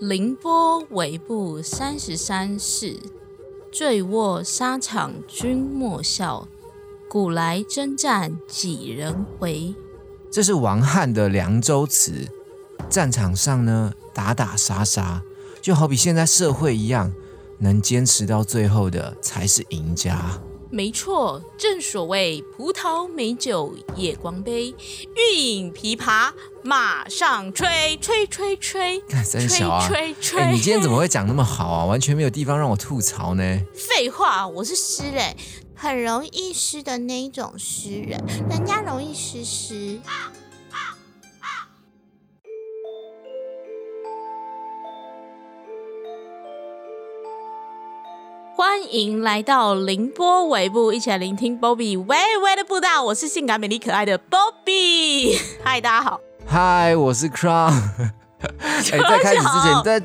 凌波尾部三十三世。醉卧沙场君莫笑，古来征战几人回。这是王翰的凉州词。战场上呢，打打杀杀，就好比现在社会一样，能坚持到最后的才是赢家。没错，正所谓葡萄美酒夜光杯，欲饮琵琶马上吹，吹吹吹，真小啊！吹吹哎，你今天怎么会讲那么好啊？完全没有地方让我吐槽呢。废话，我是诗人，很容易湿的那一种诗人，人家容易湿湿。欢迎来到凌波尾部，一起来聆听 Bobby 微微的步道。我是性感美丽可爱的 Bobby。嗨，大家好。嗨，我是 Crown。哎，在开始之前，在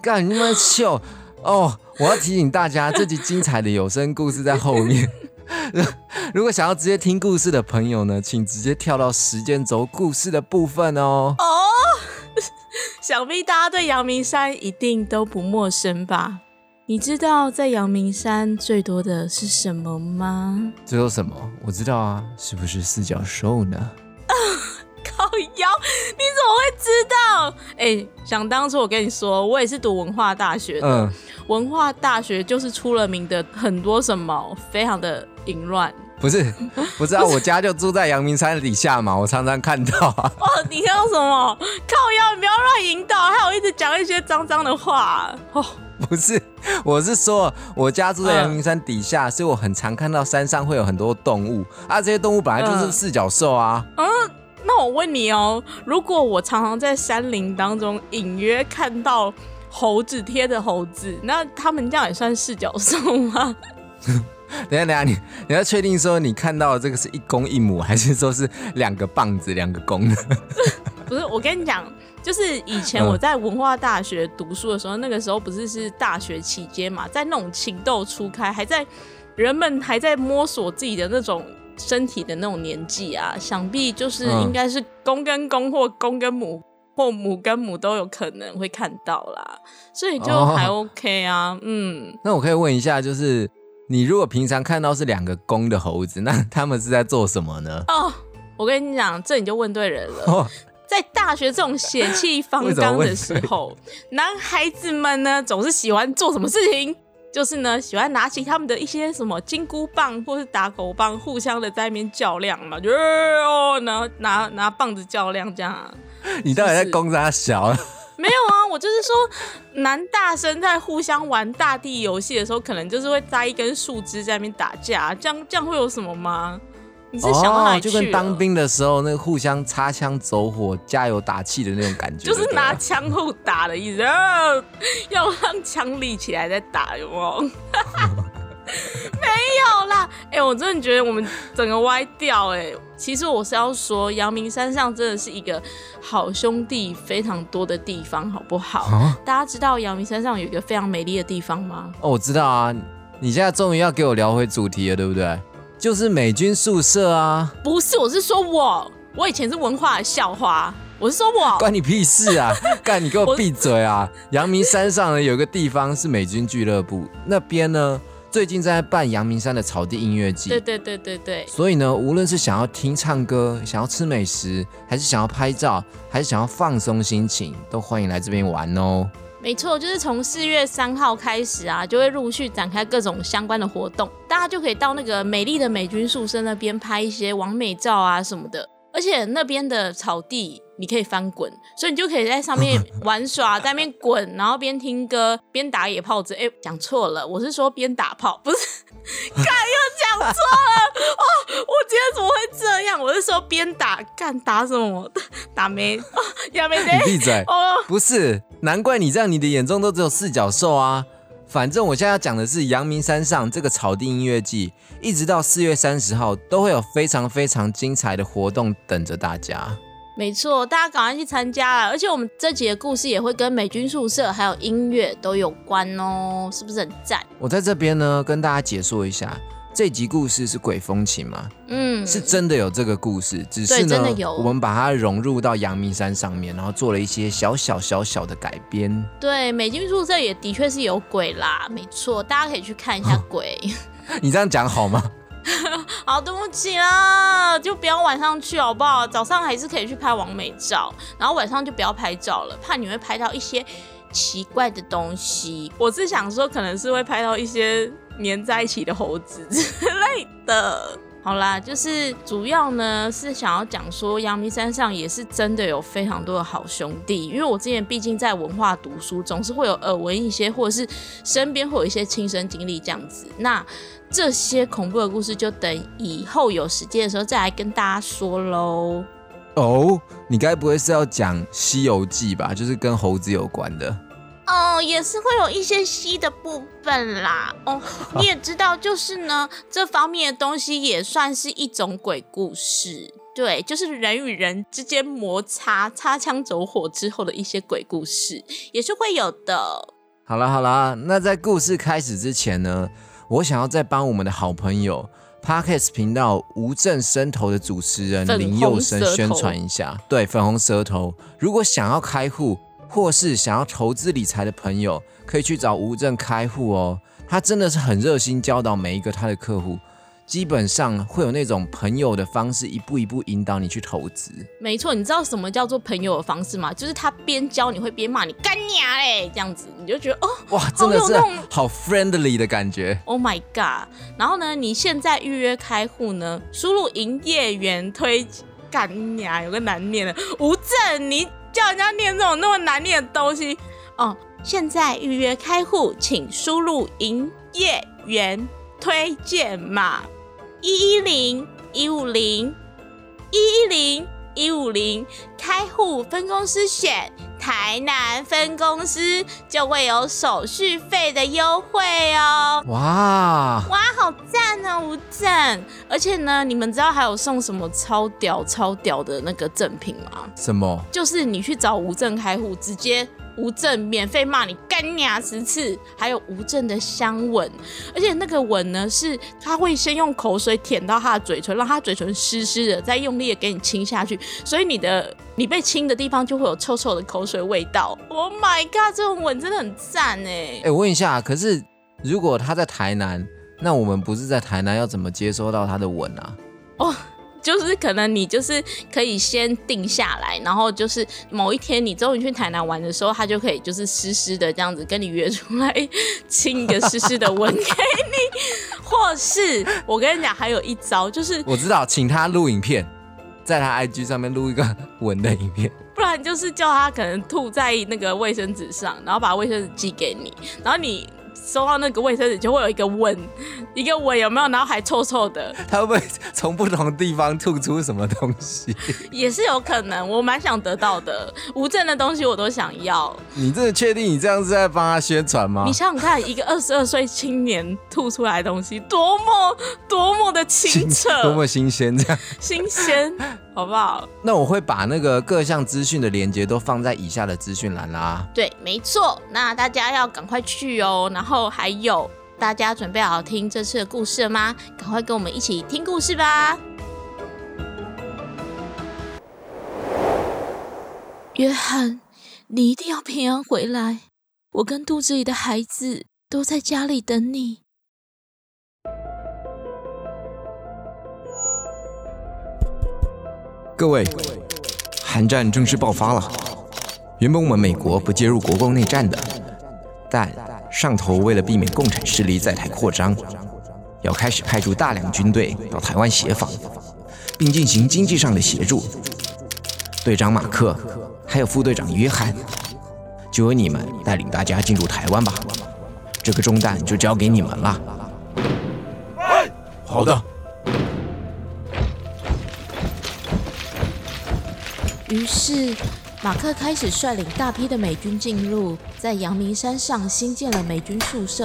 干你妈秀哦！我要提醒大家，这集精彩的有声故事在后面。如果想要直接听故事的朋友呢，请直接跳到时间轴故事的部分哦。哦，想必大家对阳明山一定都不陌生吧？你知道在阳明山最多的是什么吗？最多什么？我知道啊，是不是四脚兽呢？靠腰，你怎么会知道？哎，想当初我跟你说，我也是读文化大学的。嗯，文化大学就是出了名的很多什么，非常的淫乱。不是，不是啊，我家就住在阳明山底下嘛，我常常看到啊。哦，你看到什么？靠腰，你不要乱引导，还有一直讲一些脏脏的话。哦。不是，我是说，我家住在阳明山底下，所以我很常看到山上会有很多动物啊。这些动物本来就是四脚兽啊。嗯，那我问你哦，如果我常常在山林当中隐约看到猴子贴着猴子，那他们这样也算四脚兽吗？等下，等下，你你要确定说你看到的这个是一公一母，还是说是两个棒子两个公的？不是，我跟你讲。就是以前我在文化大学读书的时候，那个时候不是是大学期间嘛，在那种情窦初开，还在人们还在摸索自己的那种身体的那种年纪啊，想必就是应该是公跟公或公跟母或母跟母都有可能会看到啦，所以就还 OK 啊，嗯。那我可以问一下，就是你如果平常看到是两个公的猴子，那他们是在做什么呢？哦，我跟你讲，这你就问对人了。在大学这种血气方刚的时候，男孩子们呢总是喜欢做什么事情？就是呢喜欢拿起他们的一些什么金箍棒或是打狗棒，互相的在那边较量嘛，就哦，然后拿拿棒子较量这样。你到底在攻啥小？没有啊，我就是说，男大生在互相玩大地游戏的时候，可能就是会摘一根树枝在那边打架，这样这样会有什么吗？哦，就跟当兵的时候那个互相擦枪走火、加油打气的那种感觉，就是拿枪后打的意思，要让枪立起来再打，有有？没有啦，哎，我真的觉得我们整个歪掉，哎，其实我是要说，阳明山上真的是一个好兄弟非常多的地方，好不好？大家知道阳明山上有一个非常美丽的地方吗？哦，我知道啊，你现在终于要给我聊回主题了，对不对？就是美军宿舍啊！不是，我是说我，我以前是文化的校花。我是说我，关你屁事啊！干，你给我闭嘴啊！阳明山上呢有个地方是美军俱乐部，那边呢最近在办阳明山的草地音乐季。对对对对对。所以呢，无论是想要听唱歌、想要吃美食，还是想要拍照，还是想要放松心情，都欢迎来这边玩哦。没错，就是从四月三号开始啊，就会陆续展开各种相关的活动，大家就可以到那个美丽的美军宿舍那边拍一些完美照啊什么的。而且那边的草地你可以翻滚，所以你就可以在上面 玩耍，在那边滚，然后边听歌边打野炮子。哎，讲错了，我是说边打炮，不是。干又讲错了哦！我今天怎么会这样？我是说边打干打什么？打没？亚没得？你闭嘴！哦，不是，难怪你这样，你的眼中都只有四角兽啊！反正我现在要讲的是阳明山上这个草地音乐季，一直到四月三十号都会有非常非常精彩的活动等着大家。没错，大家赶快去参加啦！而且我们这集的故事也会跟美军宿舍还有音乐都有关哦，是不是很赞？我在这边呢跟大家解说一下，这集故事是鬼风情吗？嗯，是真的有这个故事，只是呢我们把它融入到阳明山上面，然后做了一些小小小小的改编。对，美军宿舍也的确是有鬼啦，没错，大家可以去看一下鬼。你这样讲好吗？好，对不起啦，就不要晚上去好不好？早上还是可以去拍完美照，然后晚上就不要拍照了，怕你会拍到一些奇怪的东西。我是想说，可能是会拍到一些粘在一起的猴子之类的。好啦，就是主要呢是想要讲说，阳明山上也是真的有非常多的好兄弟。因为我之前毕竟在文化读书，总是会有耳闻一些，或者是身边会有一些亲身经历这样子。那这些恐怖的故事，就等以后有时间的时候再来跟大家说喽。哦，你该不会是要讲《西游记》吧？就是跟猴子有关的。哦，也是会有一些吸的部分啦。哦，你也知道，就是呢，这方面的东西也算是一种鬼故事。对，就是人与人之间摩擦、擦枪走火之后的一些鬼故事，也是会有的。好了好了，那在故事开始之前呢，我想要再帮我们的好朋友 Parkes 频道无证生头的主持人林佑生宣传一下。对，粉红舌头，如果想要开户或是想要投资理财的朋友，可以去找吴正开户哦。他真的是很热心教导每一个他的客户，基本上会有那种朋友的方式，一步一步引导你去投资。没错，你知道什么叫做朋友的方式吗？就是他边教你会边骂你干娘嘞，这样子你就觉得哦哇，真的是好 friendly 的感觉。，Oh my god！然后呢，你现在预约开户呢，输入营业员推干娘，有个难念的吴正，你叫人家念这种那么难念的东西哦。现在预约开户，请输入营业员推荐码一一零一五零一一零一五零，开户分公司选台南分公司，就会有手续费的优惠哦。哇，哇，好赞哦，吴正！而且呢，你们知道还有送什么超屌、超屌的那个赠品吗？什么？就是你去找吴正开户，直接吴正免费骂你干牙十次，还有吴正的香吻，而且那个吻呢是他会先用口水舔到他的嘴唇，让他嘴唇湿湿的，再用力的给你亲下去，所以你的你被亲的地方就会有臭臭的口水味道。Oh my god，这种吻真的很赞哎哎、！我问一下，可是如果他在台南，那我们不是在台南，要怎么接收到他的吻啊？哦就是可能你就是可以先定下来，然后就是某一天你终于去台南玩的时候，他就可以就是湿湿的这样子跟你约出来亲一个湿湿的吻给你，或是我跟你讲还有一招，就是我知道，请他录影片，在他 IG 上面录一个 吻的影片。不然就是叫他可能吐在那个卫生纸上，然后把卫生纸寄给你，然后你收到那个卫生纸就会有一个吻，一个吻有没有？然后还臭臭的，他会不会从不同地方吐出什么东西？也是有可能。我蛮想得到的，无证的东西我都想要。你真的确定你这样是在帮他宣传吗你？想想看，一个二十二岁青年吐出来的东西，多么多么的清澈，多么新鲜这样。新鲜，好不好？那我会把那个各项资讯的连接都放在以下的资讯栏啦。对，没错。那大家要赶快去哦。然然后还有，大家准备好听这次的故事了吗？赶快跟我们一起听故事吧。约翰，你一定要平安回来。我跟肚子里的孩子都在家里等你。各位，韩战正式爆发了。原本我们美国不介入国共内战的，但上头为了避免共产势力在台扩张，要开始派驻大量军队到台湾协防，并进行经济上的协助。队长马克还有副队长约翰，就由你们带领大家进入台湾吧。这个重担就交给你们了。好的。于是，马克开始率领大批的美军进入，在阳明山上新建了美军宿舍。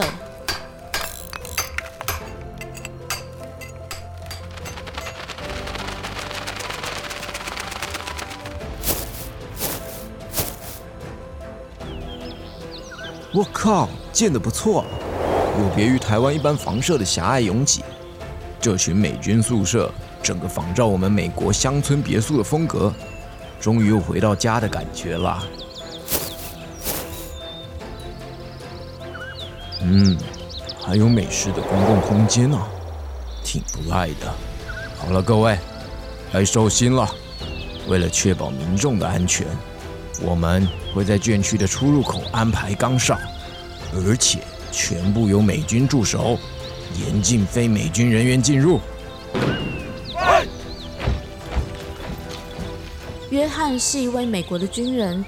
我靠，建的不错，有别于台湾一般房舍的狭隘拥挤，这群美军宿舍整个仿照我们美国乡村别墅的风格，终于又回到家的感觉了。嗯，还有美式的公共空间呢，挺不赖的。好了，各位，该收心了。为了确保民众的安全，我们会在卷区的出入口安排岗哨，而且全部由美军驻守，严禁非美军人员进入。约翰是一位美国的军人。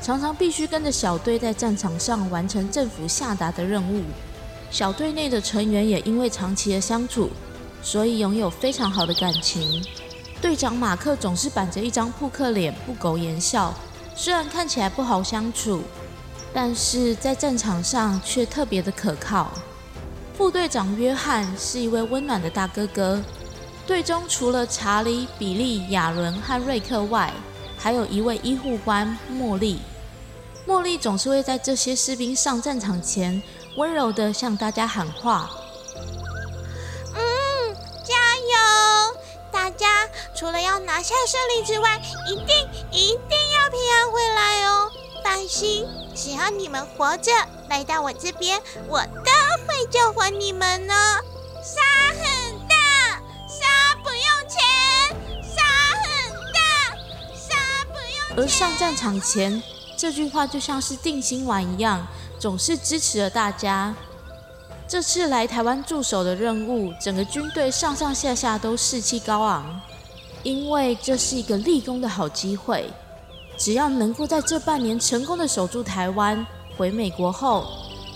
常常必须跟着小队在战场上完成政府下达的任务。小队内的成员也因为长期的相处，所以拥有非常好的感情。队长马克总是板着一张扑克脸，不苟言笑。虽然看起来不好相处，但是在战场上却特别的可靠。副队长约翰是一位温暖的大哥哥。队中除了查理、比利、亚伦和瑞克外，还有一位医护官茉莉。茉莉总是会在这些士兵上战场前，温柔的向大家喊话：“嗯，加油！大家除了要拿下胜利之外，一定一定要平安回来哦！放心，只要你们活着来到我这边，我都会救活你们呢。沙而上战场前。这句话就像是定心丸一样，总是支持了大家。这次来台湾驻守的任务，整个军队上上下下都士气高昂，因为这是一个立功的好机会。只要能够在这半年成功的守住台湾，回美国后，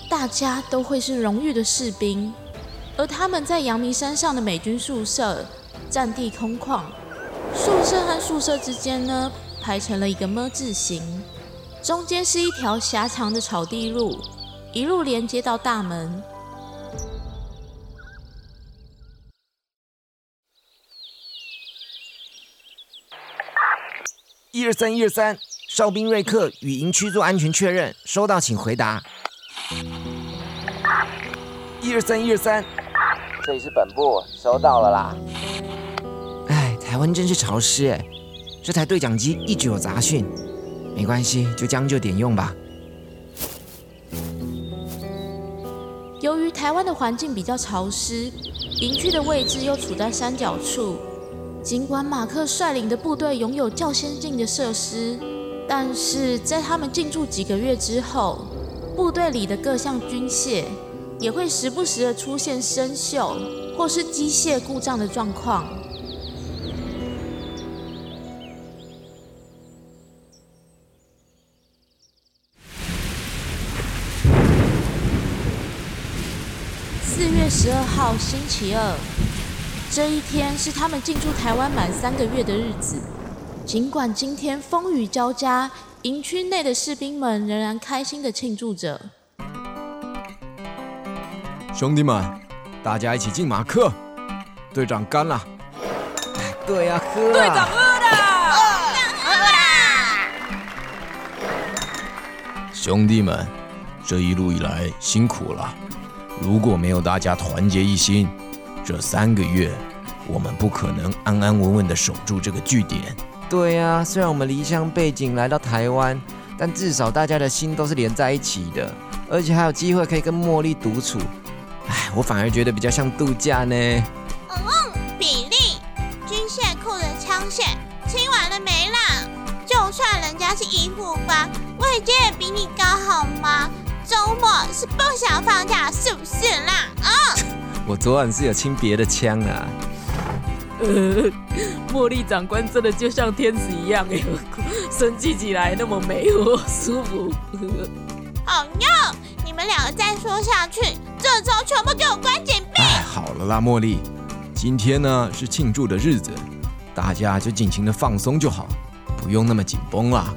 大家都会是荣誉的士兵。而他们在阳明山上的美军宿舍，占地空旷，宿舍和宿舍之间呢，排成了一个么字形。中间是一条狭长的草地路，一路连接到大门。一二三，一二三，哨兵瑞克与营区做安全确认，收到，请回答。一二三，一二三，这里是本部，收到了啦。哎，台湾真是潮湿哎，这台对讲机一直有杂讯。没关系，就将就点用吧。由于台湾的环境比较潮湿，营区的位置又处在山脚处。尽管马克率领的部队拥有较先进的设施，但是在他们进驻几个月之后，部队里的各项军械也会时不时的出现生锈或是机械故障的状况。号星期二，这一天是他们进驻台湾满三个月的日子。尽管今天风雨交加，营区内的士兵们仍然开心的庆祝着。兄弟们，大家一起敬马克！队长干了！对呀，喝！队长饿了！喝啦！兄弟们，这一路以来辛苦了。如果没有大家团结一心，这三个月我们不可能安安稳稳的守住这个据点。对呀，虽然我们离乡背景来到台湾，但至少大家的心都是连在一起的，而且还有机会可以跟茉莉独处。哎，我反而觉得比较像度假呢。嗯，比利，军械库的枪械清完了没啦？就算人家是医护官，位阶也比你高好吗？周末是不想放假，是不是啦？啊！我昨晚是有清别的枪啊。呃，茉莉长官真的就像天使一样哎，生气起来那么美哦，舒服。好哟，你们两个再说下去，这周全部给我关紧闭。哎，好了啦，茉莉，今天呢是庆祝的日子，大家就尽情的放松就好，不用那么紧绷啦。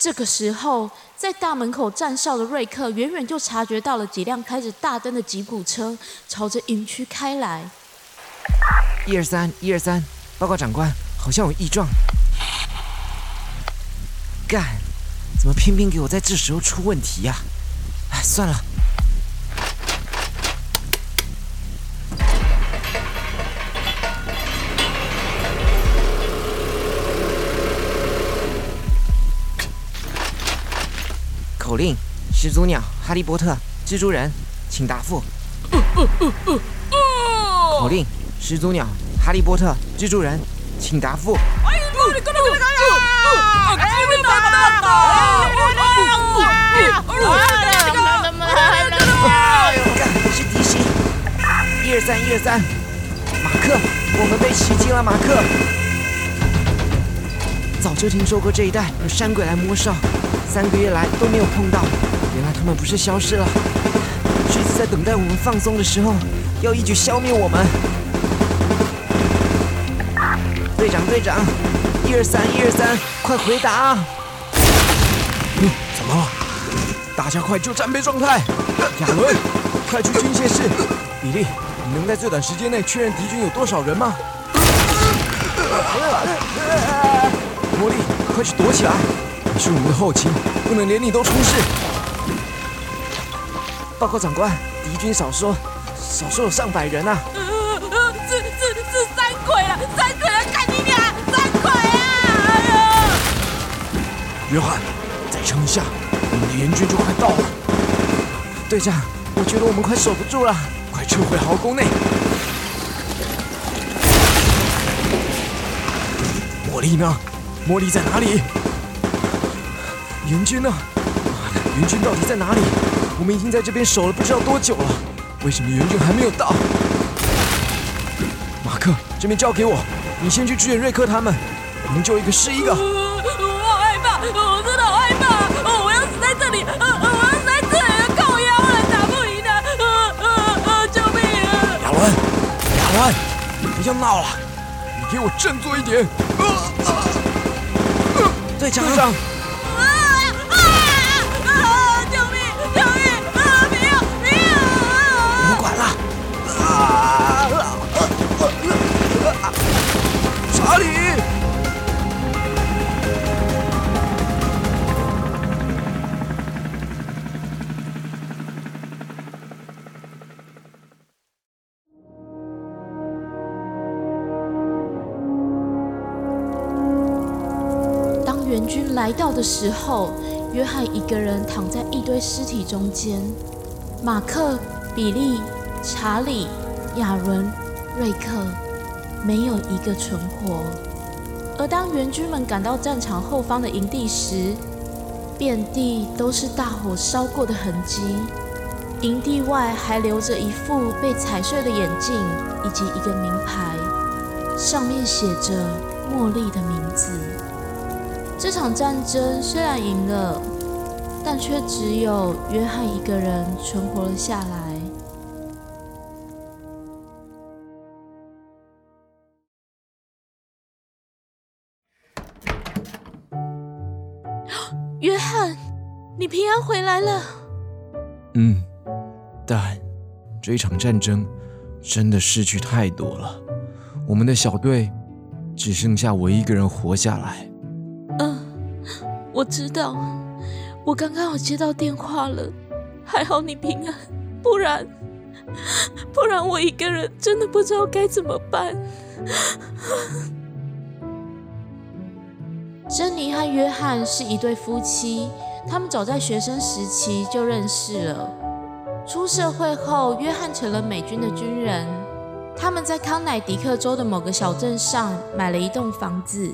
这个时候，在大门口站哨的瑞克远远就察觉到了几辆开着大灯的吉普车朝着营区开来。一二三，一二三，报告长官，好像有异状。干，怎么偏偏给我在这时候出问题呀、哎，算了。口令：始祖鸟、哈利波特、蜘蛛人，请答复。口令：始祖鸟、哈利波特、蜘蛛人，请答复。是敌袭！一二三，一二三，马克，我们被袭击了，马克。早就听说过这一带有山鬼来摸哨，三个月来都没有碰到，原来他们不是消失了，是一直在等待我们放松的时候，要一举消灭我们。队长，队长，一二三，一二三，快回答！嗯，怎么了？大家快就战备状态！亚伦，快去军械室！比利，你能在最短时间内确认敌军有多少人吗？茉莉，快去躲起来！是我们的后勤，不能连你都出事。报告长官，敌军少说少说有上百人啊！是是是三鬼了，三鬼了，看你俩，三鬼啊！哎呀！约翰，再撑一下，我们的援军就快到了。队长，我觉得我们快守不住了，快撤回壕沟内。茉莉呢？茉莉在哪里？援军呢？妈的，援军到底在哪里？我们已经在这边守了不知道多久了，为什么援军还没有到？马克，这边交给我，你先去支援瑞克他们，我们救一个是一个。我好害怕，我真的好害怕，哦我要死在这里，呃呃我要死在这里，靠腰了，打不赢的，呃呃呃，救命啊！亚伦，亚伦，不要闹了，你给我振作一点。队长，的时候，约翰一个人躺在一堆尸体中间，马克、比利、查理、亚伦、瑞克没有一个存活。而当援军们赶到战场后方的营地时，遍地都是大火烧过的痕迹，营地外还留着一副被踩碎的眼镜以及一个名牌，上面写着茉莉的名字。这场战争虽然赢了，但却只有约翰一个人存活了下来。约翰，你平安回来了。嗯，但这场战争真的失去太多了，我们的小队只剩下我一个人活下来。我知道，我刚刚有接到电话了，还好你平安，不然，不然我一个人真的不知道该怎么办。珍妮和约翰是一对夫妻，他们早在学生时期就认识了。出社会后，约翰成了美军的军人。他们在康乃狄克州的某个小镇上买了一栋房子。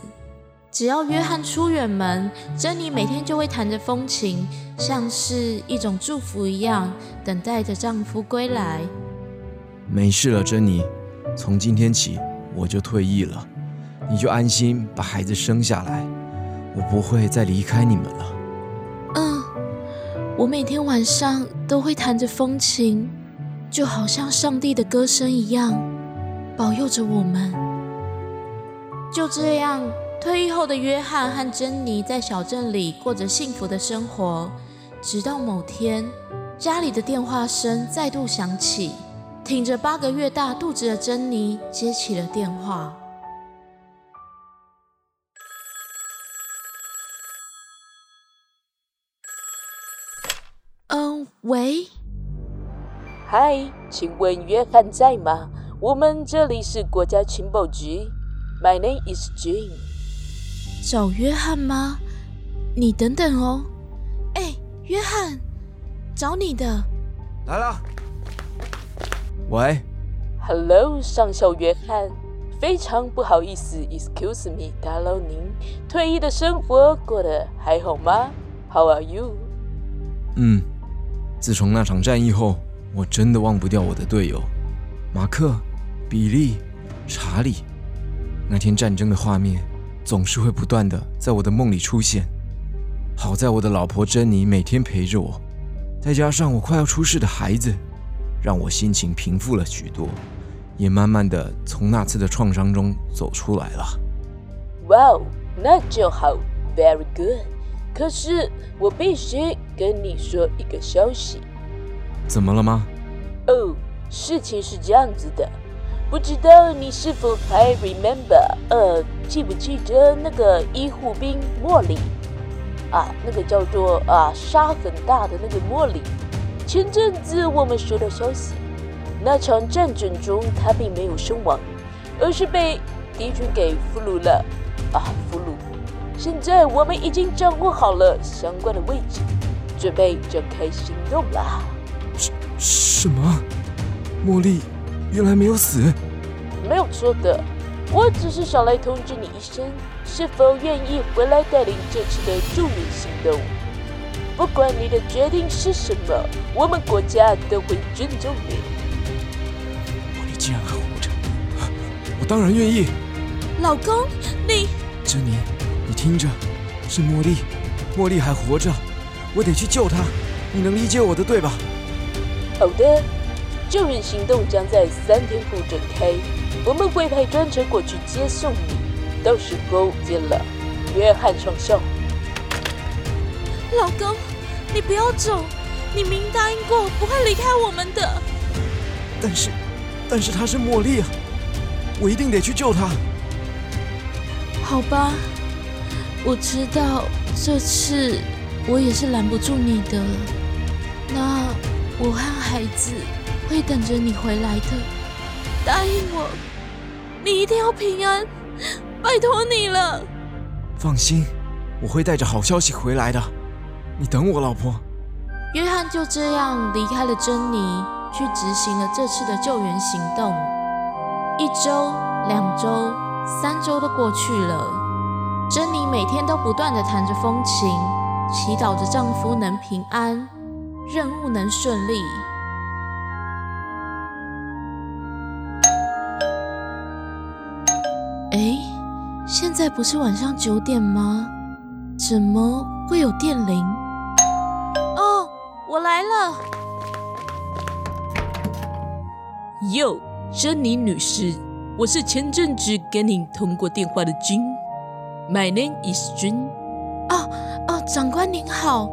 只要约翰出远门，珍妮每天就会弹着风琴，像是一种祝福一样，等待着丈夫归来。没事了，珍妮，从今天起我就退役了，你就安心把孩子生下来，我不会再离开你们了。嗯，我每天晚上都会弹着风琴，就好像上帝的歌声一样，保佑着我们。就这样，退役后的约翰和珍妮在小镇里过着幸福的生活，直到某天，家里的电话声再度响起，挺着八个月大肚子的珍妮接起了电话。嗯喂，嗨，请问约翰在吗？我们这里是国家情报局。My name is Jane。找约翰吗？你等等哦。哎，约翰，找你的。来了。喂，Hello，上校约翰，非常不好意思，Excuse me，打扰您。退役的生活过得还好吗？How are you？嗯，自从那场战役后，我真的忘不掉我的队友马克、比利、查理。那天战争的画面总是会不断的在我的梦里出现。好在我的老婆珍妮每天陪着我，再加上我快要出世的孩子，让我心情平复了许多，也慢慢的从那次的创伤中走出来了。哇哦，那就好，Very good。可是我必须跟你说一个消息怎么了吗？哦。事情是这样子的，不知道你是否还 remember？呃，记不记得那个医护兵莫莉？啊，那个叫做啊沙很大的那个莫莉。前阵子我们收到消息，那场战争中他并没有身亡，而是被敌军给俘虏了。啊，俘虏！现在我们已经掌握好了相关的位置，准备展开行动啦。什么？茉莉原来没有死？没有错的，我只是想来通知你一声，是否愿意回来带领这次的助援行动？不管你的决定是什么，我们国家都会尊重你。茉莉竟然还活着，我当然愿意。老公，你珍妮，你听着，是茉莉，茉莉还活着，我得去救她。你能理解我的对吧？好的，救援行动将在三天后展开，我们会派专车过去接送你。到时候见了，约翰上校。老公，你不要走，你明答应过不会离开我们的。但是，但是她是茉莉啊，我一定得去救她。好吧，我知道这次我也是拦不住你的。那我和孩子会等着你回来的，答应我，你一定要平安，拜托你了。放心，我会带着好消息回来的。你等我，老婆。约翰就这样离开了珍妮，去执行了这次的救援行动。一周、两周、三周都过去了，珍妮每天都不断的弹着风琴，祈祷着丈夫能平安，任务能顺利。在不是晚上九点吗？怎么会有电铃？哦，我来了。哟，珍妮女士，我是前阵子跟您通过电话的君。My name is 君。哦哦，长官您好，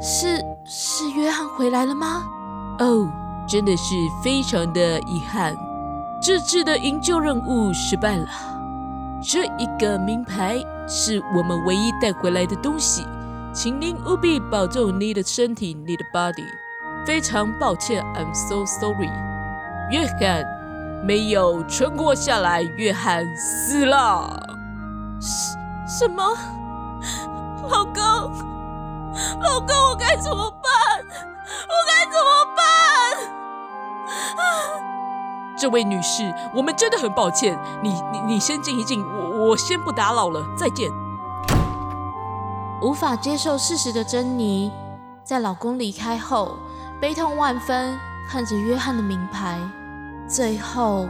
是是约翰回来了吗？哦，真的是非常的遗憾，这次的营救任务失败了。这一个名牌是我们唯一带回来的东西，请您务必保重你的身体，你的 body。非常抱歉，I'm so sorry。约翰没有存活下来，约翰死了。什么？老公，老公，我该怎么办？我该怎么办？这位女士，我们真的很抱歉，你你你先静一静，我我先不打扰了，再见。无法接受事实的珍妮，在老公离开后，悲痛万分，看着约翰的名牌，最后，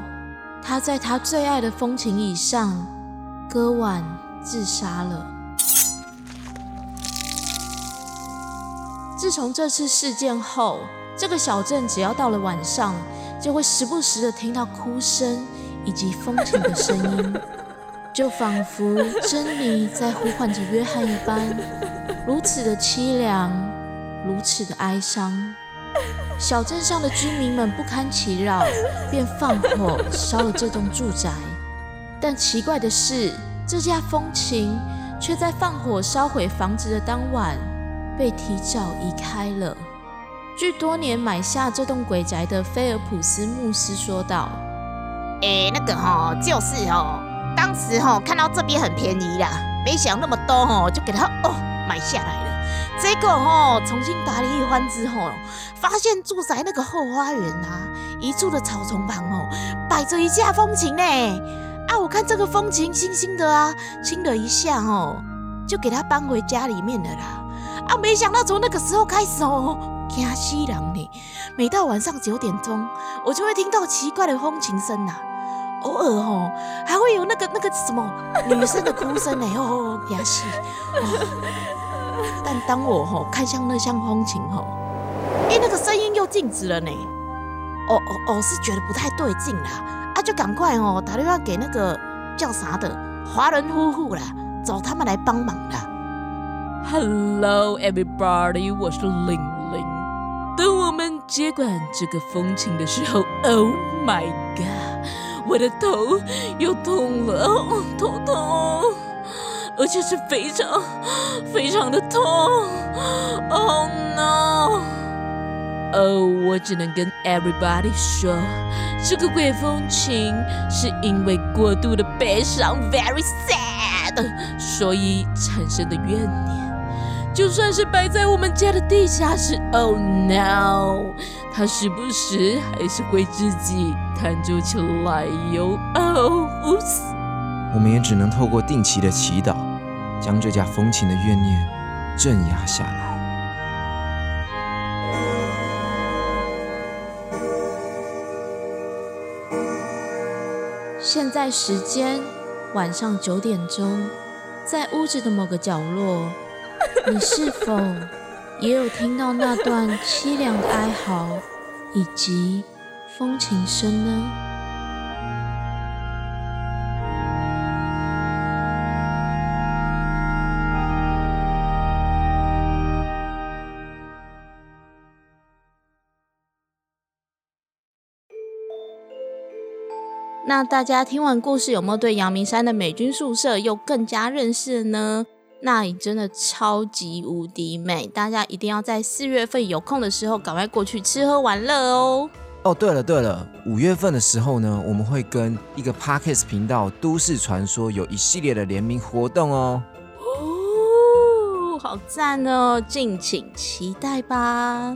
她在她最爱的风琴椅上割腕自杀了。自从这次事件后，这个小镇只要到了晚上，就会时不时的听到哭声以及风琴的声音，就仿佛珍妮在呼唤着约翰一般，如此的凄凉，如此的哀伤。小镇上的居民们不堪其扰，便放火烧了这栋住宅。但奇怪的是，这架风琴却在放火烧毁房子的当晚被提早移开了。据多年买下这栋鬼宅的菲尔普斯牧师说道：“哎，那个哈，就是哦，当时哈看到这边很便宜啦，没想那么多哈，就给他哦买下来了。结果哈重新打理一番之后，发现住宅那个后花园啊，一处的草丛旁哦，摆着一架风琴呢。啊，我看这个风琴新新的啊，轻了一下哦，就给他搬回家里面了啦。啊，没想到从那个时候开始哦。”惊死人呢！每到晚上九点钟，我就会听到奇怪的风琴声呐，偶尔哦，还会有那个那个什么女生的哭声呢，哦，惊死！但当我吼看向那箱风琴吼，哎，那个声音又静止了呢。哦哦哦，是觉得不太对劲啦，啊，就赶快哦打电话给那个叫啥的华人夫妇啦，找他们来帮忙啦。Hello everybody，我是林。们接管这个风琴的时候，Oh my God，我的头又痛了，头痛，而且是非常非常的痛。Oh no！哦，我只能跟 everybody 说，这个鬼风琴是因为过度的悲伤，very sad，所以产生的怨念。就算是摆在我们家的地下室，Oh no，它时不时还是会自己弹奏起来哟。Oh，我们也只能透过定期的祈祷，将这架风琴的怨念镇压下来。现在时间晚上九点钟，在屋子的某个角落。你是否也有听到那段凄凉的哀嚎以及风琴声呢？那大家听完故事，有没有对阳明山的美军宿舍又更加认识呢？那里真的超级无敌美，大家一定要在四月份有空的时候赶快过去吃喝玩乐哦。哦，对了对了，五月份的时候呢，我们会跟一个 Parkes 频道《都市传说》有一系列的联名活动哦。哦，好赞哦，敬请期待吧。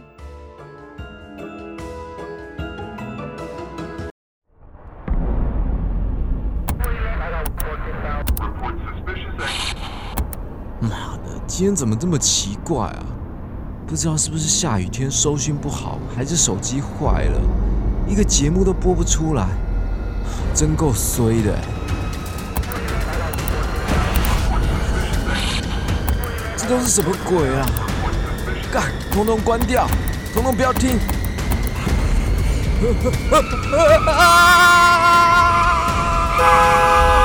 今天怎么这么奇怪啊？不知道是不是下雨天收讯不好，还是手机坏了，一个节目都播不出来，真够衰的。这都是什么鬼啊？干，统统关掉，统统不要听。